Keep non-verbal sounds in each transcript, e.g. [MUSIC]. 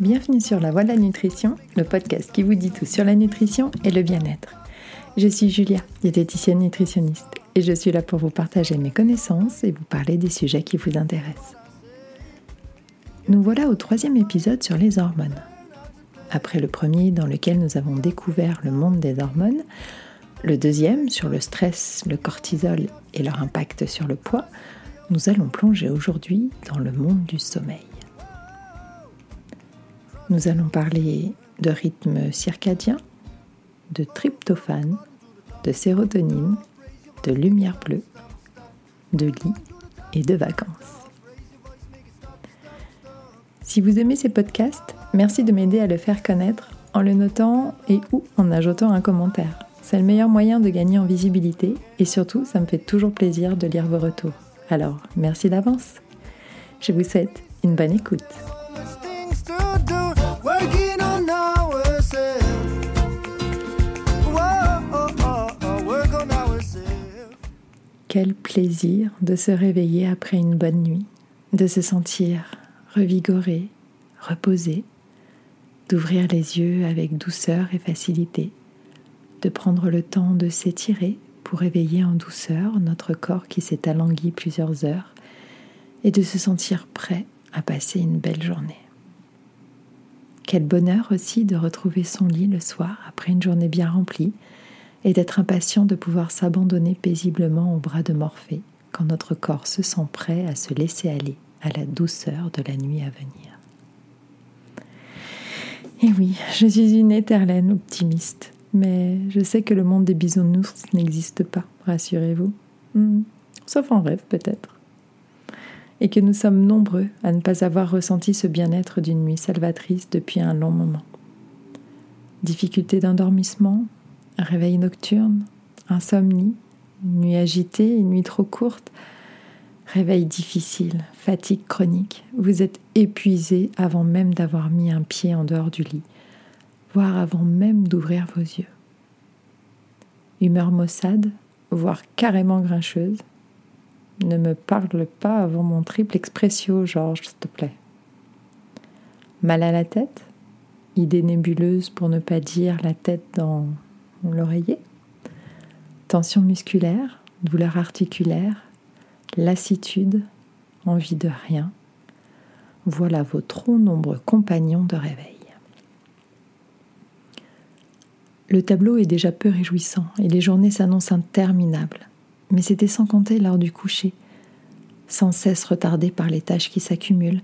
Bienvenue sur La Voie de la Nutrition, le podcast qui vous dit tout sur la nutrition et le bien-être. Je suis Julia, diététicienne nutritionniste, et je suis là pour vous partager mes connaissances et vous parler des sujets qui vous intéressent. Nous voilà au troisième épisode sur les hormones. Après le premier dans lequel nous avons découvert le monde des hormones, le deuxième sur le stress, le cortisol et leur impact sur le poids, nous allons plonger aujourd'hui dans le monde du sommeil. Nous allons parler de rythme circadien, de tryptophane, de sérotonine, de lumière bleue, de lit et de vacances. Si vous aimez ces podcasts, merci de m'aider à le faire connaître en le notant et ou en ajoutant un commentaire. C'est le meilleur moyen de gagner en visibilité et surtout, ça me fait toujours plaisir de lire vos retours. Alors, merci d'avance. Je vous souhaite une bonne écoute. Quel plaisir de se réveiller après une bonne nuit, de se sentir revigoré, reposé, d'ouvrir les yeux avec douceur et facilité, de prendre le temps de s'étirer pour éveiller en douceur notre corps qui s'est alangui plusieurs heures et de se sentir prêt à passer une belle journée. Quel bonheur aussi de retrouver son lit le soir après une journée bien remplie et d'être impatient de pouvoir s'abandonner paisiblement au bras de Morphée quand notre corps se sent prêt à se laisser aller à la douceur de la nuit à venir. Et oui, je suis une éternelle optimiste mais je sais que le monde des bisounours n'existe pas, rassurez-vous. Hmm. Sauf en rêve peut-être. Et que nous sommes nombreux à ne pas avoir ressenti ce bien-être d'une nuit salvatrice depuis un long moment. Difficulté d'endormissement, réveil nocturne, insomnie, nuit agitée, nuit trop courte, réveil difficile, fatigue chronique. Vous êtes épuisé avant même d'avoir mis un pied en dehors du lit voire avant même d'ouvrir vos yeux. Humeur maussade, voire carrément grincheuse. Ne me parle pas avant mon triple expressio, Georges, s'il te plaît. Mal à la tête, idée nébuleuse pour ne pas dire la tête dans l'oreiller. Tension musculaire, douleur articulaire, lassitude, envie de rien. Voilà vos trop nombreux compagnons de réveil. Le tableau est déjà peu réjouissant et les journées s'annoncent interminables. Mais c'était sans compter l'heure du coucher, sans cesse retardée par les tâches qui s'accumulent,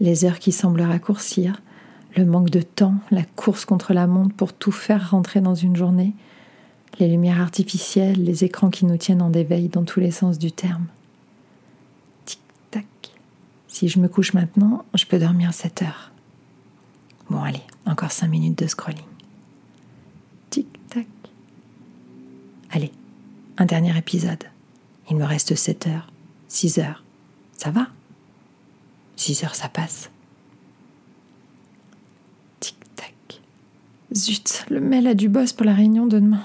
les heures qui semblent raccourcir, le manque de temps, la course contre la montre pour tout faire rentrer dans une journée, les lumières artificielles, les écrans qui nous tiennent en éveil dans tous les sens du terme. Tic-tac. Si je me couche maintenant, je peux dormir 7 heures. Bon, allez, encore 5 minutes de scrolling. Tic-tac. Allez, un dernier épisode. Il me reste 7 heures, 6 heures. Ça va? 6 heures, ça passe. Tic-tac. Zut, le mail a du boss pour la réunion de demain.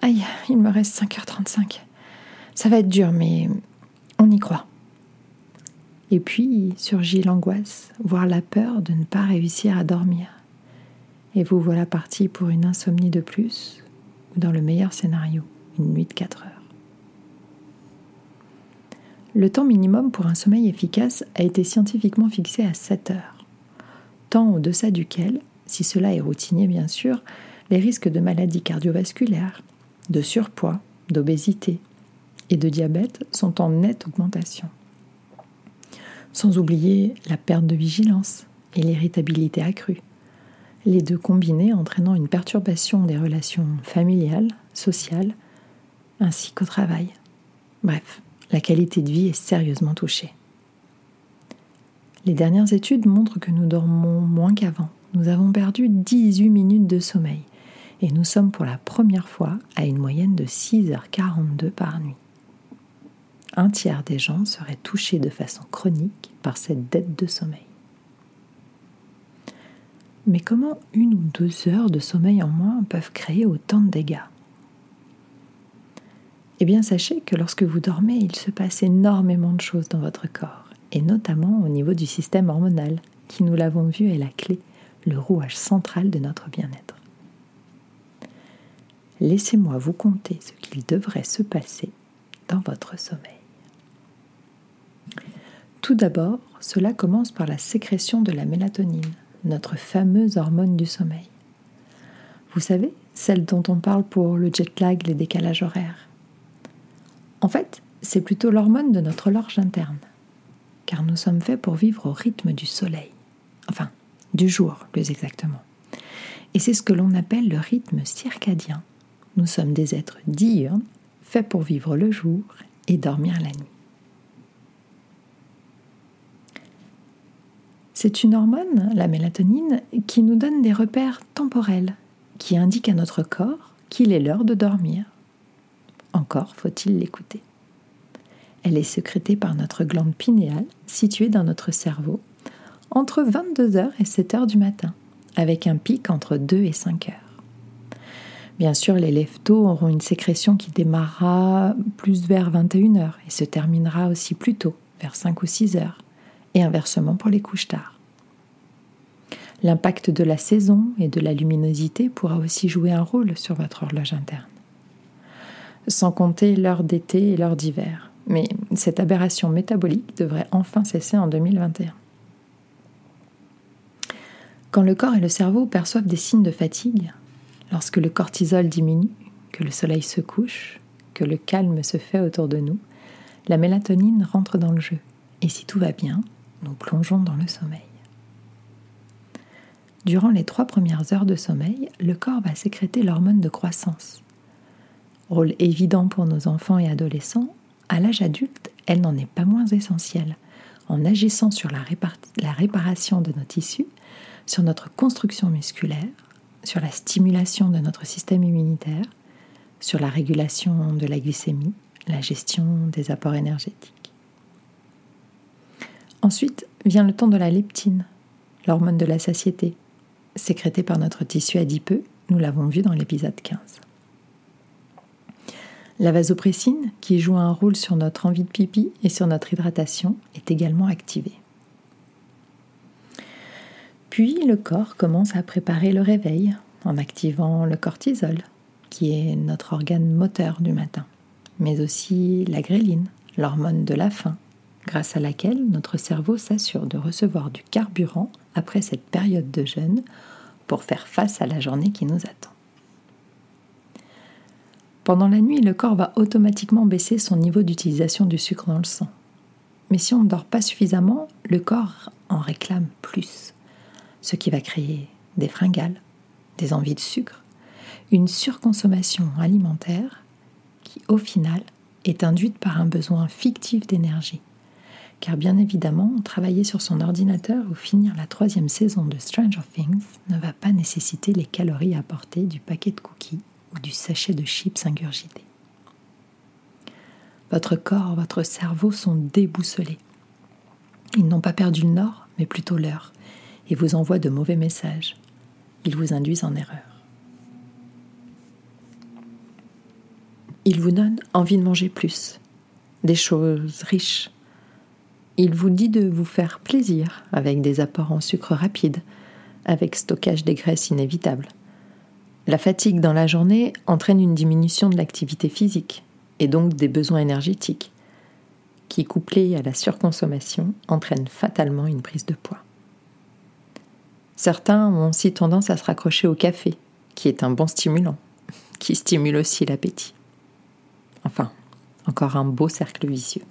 Aïe, il me reste 5h35. Ça va être dur, mais on y croit. Et puis surgit l'angoisse, voire la peur de ne pas réussir à dormir. Et vous voilà parti pour une insomnie de plus, ou dans le meilleur scénario, une nuit de 4 heures. Le temps minimum pour un sommeil efficace a été scientifiquement fixé à 7 heures, temps au-deçà duquel, si cela est routinier bien sûr, les risques de maladies cardiovasculaires, de surpoids, d'obésité et de diabète sont en nette augmentation. Sans oublier la perte de vigilance et l'irritabilité accrue, les deux combinés entraînant une perturbation des relations familiales, sociales, ainsi qu'au travail. Bref, la qualité de vie est sérieusement touchée. Les dernières études montrent que nous dormons moins qu'avant. Nous avons perdu 18 minutes de sommeil et nous sommes pour la première fois à une moyenne de 6h42 par nuit. Un tiers des gens seraient touchés de façon chronique par cette dette de sommeil. Mais comment une ou deux heures de sommeil en moins peuvent créer autant de dégâts? Eh bien, sachez que lorsque vous dormez, il se passe énormément de choses dans votre corps, et notamment au niveau du système hormonal qui, nous l'avons vu, est la clé, le rouage central de notre bien-être. Laissez-moi vous conter ce qu'il devrait se passer dans votre sommeil. Tout d'abord, cela commence par la sécrétion de la mélatonine, notre fameuse hormone du sommeil. Vous savez, celle dont on parle pour le jet lag, les décalages horaires. En fait, c'est plutôt l'hormone de notre horloge interne, car nous sommes faits pour vivre au rythme du soleil, du jour plus exactement. Et c'est ce que l'on appelle le rythme circadien. Nous sommes des êtres diurnes, faits pour vivre le jour et dormir la nuit. C'est une hormone, la mélatonine, qui nous donne des repères temporels, qui indiquent à notre corps qu'il est l'heure de dormir. Encore faut-il l'écouter. Elle est sécrétée par notre glande pinéale, située dans notre cerveau, entre 22h et 7h du matin, avec un pic entre 2 et 5 heures. Bien sûr, les lève-tôt auront une sécrétion qui démarrera plus vers 21h et se terminera aussi plus tôt, vers 5 ou 6 heures, et inversement pour les couches tard. L'impact de la saison et de la luminosité pourra aussi jouer un rôle sur votre horloge interne. Sans compter l'heure d'été et l'heure d'hiver. Mais cette aberration métabolique devrait enfin cesser en 2021. Quand le corps et le cerveau perçoivent des signes de fatigue, Lorsque le cortisol diminue, que le soleil se couche, que le calme se fait autour de nous, la mélatonine rentre dans le jeu. Et si tout va bien, nous plongeons dans le sommeil. Durant les trois premières heures de sommeil, le corps va sécréter l'hormone de croissance. Rôle évident pour nos enfants et adolescents, à l'âge adulte, elle n'en est pas moins essentielle, en agissant sur la, réparation de nos tissus, sur notre construction musculaire, sur la stimulation de notre système immunitaire, sur la régulation de la glycémie, la gestion des apports énergétiques. Ensuite vient le temps de la leptine, l'hormone de la satiété, sécrétée par notre tissu adipeux, nous l'avons vu dans l'épisode 15. La vasopressine, qui joue un rôle sur notre envie de pipi et sur notre hydratation, est également activée. Puis le corps commence à préparer le réveil en activant le cortisol, qui est notre organe moteur du matin, mais aussi la gréline, l'hormone de la faim, grâce à laquelle notre cerveau s'assure de recevoir du carburant après cette période de jeûne pour faire face à la journée qui nous attend. Pendant la nuit, le corps va automatiquement baisser son niveau d'utilisation du sucre dans le sang. Mais si on ne dort pas suffisamment, le corps en réclame plus ce qui va créer des fringales, des envies de sucre, une surconsommation alimentaire qui, au final, est induite par un besoin fictif d'énergie. Car bien évidemment, travailler sur son ordinateur ou finir la troisième saison de Stranger Things ne va pas nécessiter les calories apportées du paquet de cookies ou du sachet de chips ingurgités. Votre corps, votre cerveau sont déboussolés. Ils n'ont pas perdu le nord, mais plutôt l'heure et vous envoient de mauvais messages. Ils vous induisent en erreur. Ils vous donnent envie de manger plus, des choses riches. Il vous dit de vous faire plaisir avec des apports en sucre rapide, avec stockage des graisses inévitables. La fatigue dans la journée entraîne une diminution de l'activité physique et donc des besoins énergétiques, qui, couplés à la surconsommation, entraînent fatalement une prise de poids. Certains ont aussi tendance à se raccrocher au café, qui est un bon stimulant, [LAUGHS] qui stimule aussi l'appétit. Enfin, encore un beau cercle vicieux.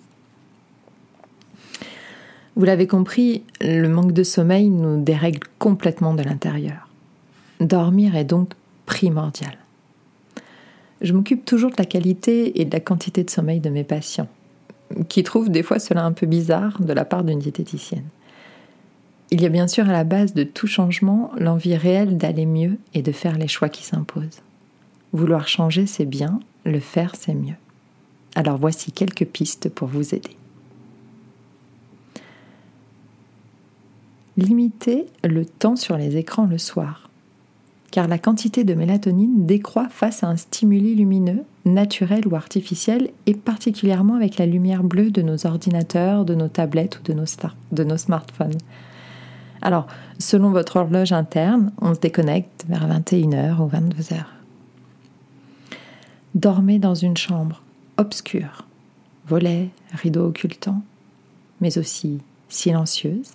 Vous l'avez compris, le manque de sommeil nous dérègle complètement de l'intérieur. Dormir est donc primordial. Je m'occupe toujours de la qualité et de la quantité de sommeil de mes patients, qui trouvent des fois cela un peu bizarre de la part d'une diététicienne. Il y a bien sûr à la base de tout changement l'envie réelle d'aller mieux et de faire les choix qui s'imposent. Vouloir changer, c'est bien, le faire, c'est mieux. Alors voici quelques pistes pour vous aider. Limitez le temps sur les écrans le soir, car la quantité de mélatonine décroît face à un stimuli lumineux, naturel ou artificiel, et particulièrement avec la lumière bleue de nos ordinateurs, de nos tablettes ou de nos, de nos smartphones. Alors, selon votre horloge interne, on se déconnecte vers 21h ou 22h. Dormez dans une chambre obscure, volets, rideaux occultants, mais aussi silencieuse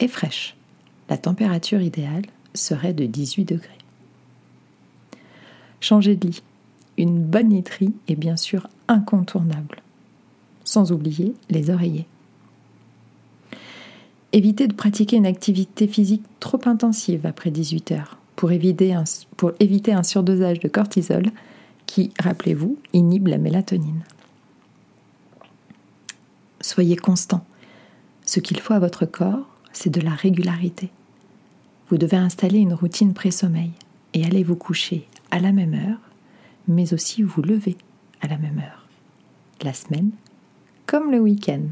et fraîche. La température idéale serait de 18 degrés. Changer de lit. Une bonne literie est bien sûr incontournable. Sans oublier les oreillers. Évitez de pratiquer une activité physique trop intensive après 18 heures pour éviter un, surdosage de cortisol qui, rappelez-vous, inhibe la mélatonine. Soyez constant. Ce qu'il faut à votre corps, c'est de la régularité. Vous devez installer une routine pré-sommeil et aller vous coucher à la même heure, mais aussi vous lever à la même heure. La semaine comme le week-end.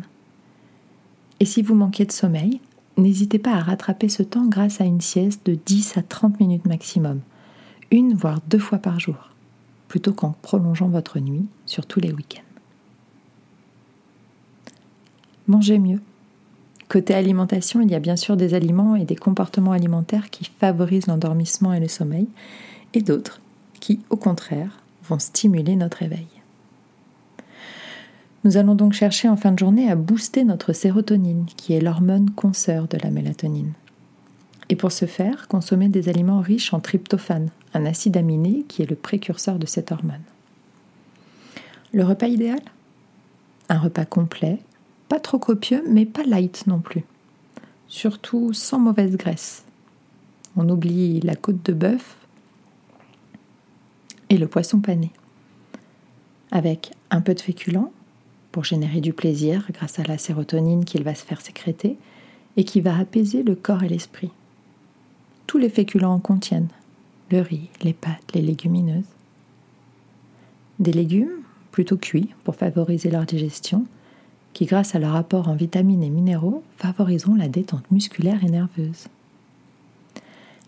Et si vous manquez de sommeil, n'hésitez pas à rattraper ce temps grâce à une sieste de 10 à 30 minutes maximum, une voire deux fois par jour, plutôt qu'en prolongeant votre nuit sur tous les week-ends. Mangez mieux. Côté alimentation, il y a bien sûr des aliments et des comportements alimentaires qui favorisent l'endormissement et le sommeil, et d'autres qui, au contraire, vont stimuler notre éveil. Nous allons donc chercher en fin de journée à booster notre sérotonine, qui est l'hormone consoeur de la mélatonine. Et pour ce faire, consommer des aliments riches en tryptophane, un acide aminé qui est le précurseur de cette hormone. Le repas idéal? Un repas complet, pas trop copieux, mais pas light non plus. Surtout sans mauvaise graisse. On oublie la côte de bœuf et le poisson pané. Avec un peu de féculents, pour générer du plaisir grâce à la sérotonine qu'il va se faire sécréter et qui va apaiser le corps et l'esprit. Tous les féculents en contiennent le riz, les pâtes, les légumineuses. Des légumes plutôt cuits pour favoriser leur digestion, qui grâce à leur apport en vitamines et minéraux favoriseront la détente musculaire et nerveuse.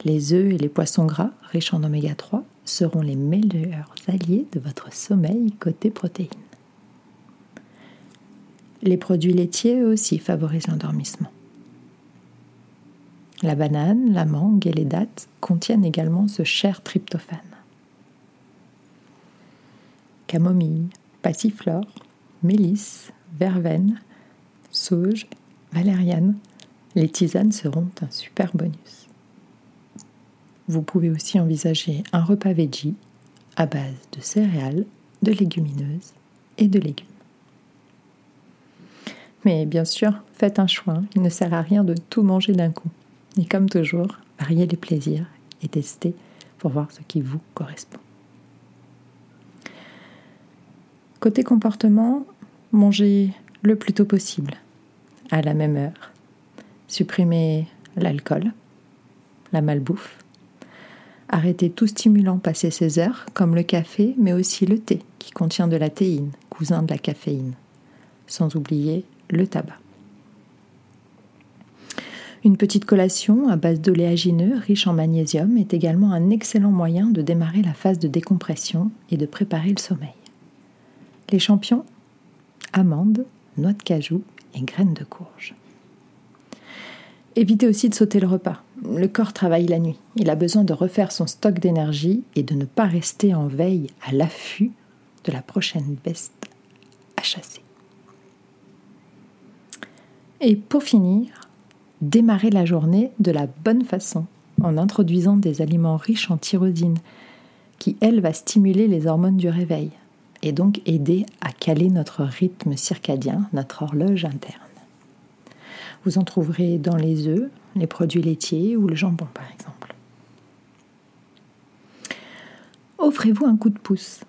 Les œufs et les poissons gras riches en oméga 3 seront les meilleurs alliés de votre sommeil côté protéines. Les produits laitiers aussi favorisent l'endormissement. La banane, la mangue et les dattes contiennent également ce cher tryptophane. Camomille, passiflore, mélisse, verveine, sauge, valériane, les tisanes seront un super bonus. Vous pouvez aussi envisager un repas veggie à base de céréales, de légumineuses et de légumes. Mais bien sûr, faites un choix. Il ne sert à rien de tout manger d'un coup. Et comme toujours, variez les plaisirs et testez pour voir ce qui vous correspond. Côté comportement, mangez le plus tôt possible, à la même heure. Supprimez l'alcool, la malbouffe. Arrêtez tout stimulant passé 16 heures, comme le café, mais aussi le thé, qui contient de la théine, cousin de la caféine. Sans oublier le tabac. Une petite collation à base d'oléagineux riche en magnésium est également un excellent moyen de démarrer la phase de décompression et de préparer le sommeil. Les champions Amandes, noix de cajou et graines de courge. Évitez aussi de sauter le repas. Le corps travaille la nuit. Il a besoin de refaire son stock d'énergie et de ne pas rester en veille à l'affût de la prochaine bête à chasser. Et pour finir, démarrer la journée de la bonne façon en introduisant des aliments riches en tyrosine qui, elle, va stimuler les hormones du réveil et donc aider à caler notre rythme circadien, notre horloge interne. Vous en trouverez dans les œufs, les produits laitiers ou le jambon par exemple. Offrez-vous un coup de pouce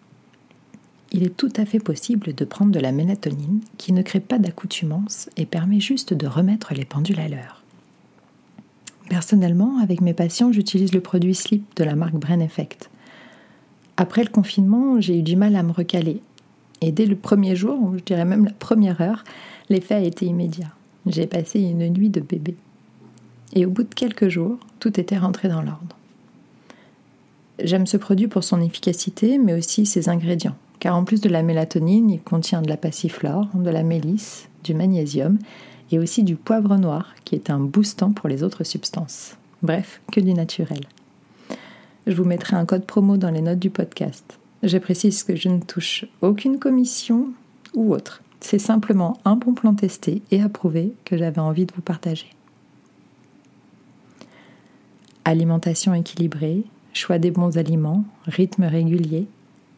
il est tout à fait possible de prendre de la mélatonine qui ne crée pas d'accoutumance et permet juste de remettre les pendules à l'heure. Personnellement, avec mes patients, j'utilise le produit Sleep de la marque Brain Effect. Après le confinement, j'ai eu du mal à me recaler. Et dès le premier jour, je dirais même la première heure, l'effet a été immédiat. J'ai passé une nuit de bébé. Et au bout de quelques jours, tout était rentré dans l'ordre. J'aime ce produit pour son efficacité, mais aussi ses ingrédients car en plus de la mélatonine, il contient de la passiflore, de la mélisse, du magnésium et aussi du poivre noir qui est un boostant pour les autres substances. Bref, que du naturel. Je vous mettrai un code promo dans les notes du podcast. Je précise que je ne touche aucune commission ou autre. C'est simplement un bon plan testé et approuvé que j'avais envie de vous partager. Alimentation équilibrée, choix des bons aliments, rythme régulier,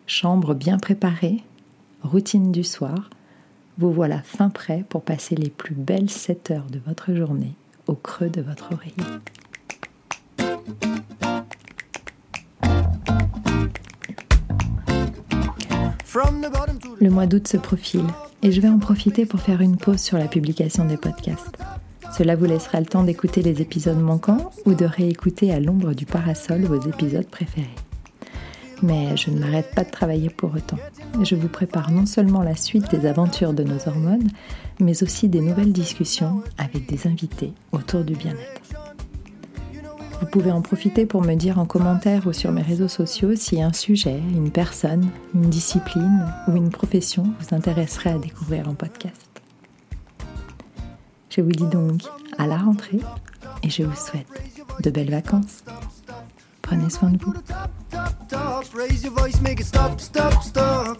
chambre bien préparée, routine du soir, vous voilà fin prêt pour passer les plus belles 7 heures de votre journée au creux de votre oreiller. Le mois d'août se profile et je vais en profiter pour faire une pause sur la publication des podcasts. Cela vous laissera le temps d'écouter les épisodes manquants ou de réécouter à l'ombre du parasol vos épisodes préférés. Mais je ne m'arrête pas de travailler pour autant. Je vous prépare non seulement la suite des aventures de nos hormones, mais aussi des nouvelles discussions avec des invités autour du bien-être. Vous pouvez en profiter pour me dire en commentaire ou sur mes réseaux sociaux si un sujet, une personne, une discipline ou une profession vous intéresserait à découvrir en podcast. Je vous dis donc à la rentrée et je vous souhaite de belles vacances. Prenez soin de vous. top. Raise your voice, make it stop, stop, stop.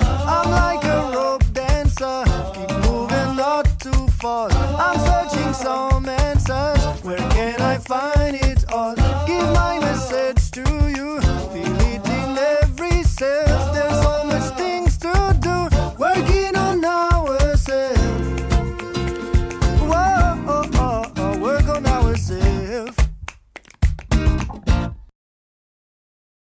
I'm like a rope dancer, keep moving not too fast. I'm searching some answers, where can I find it all? Give my message to you, feel it in every cell.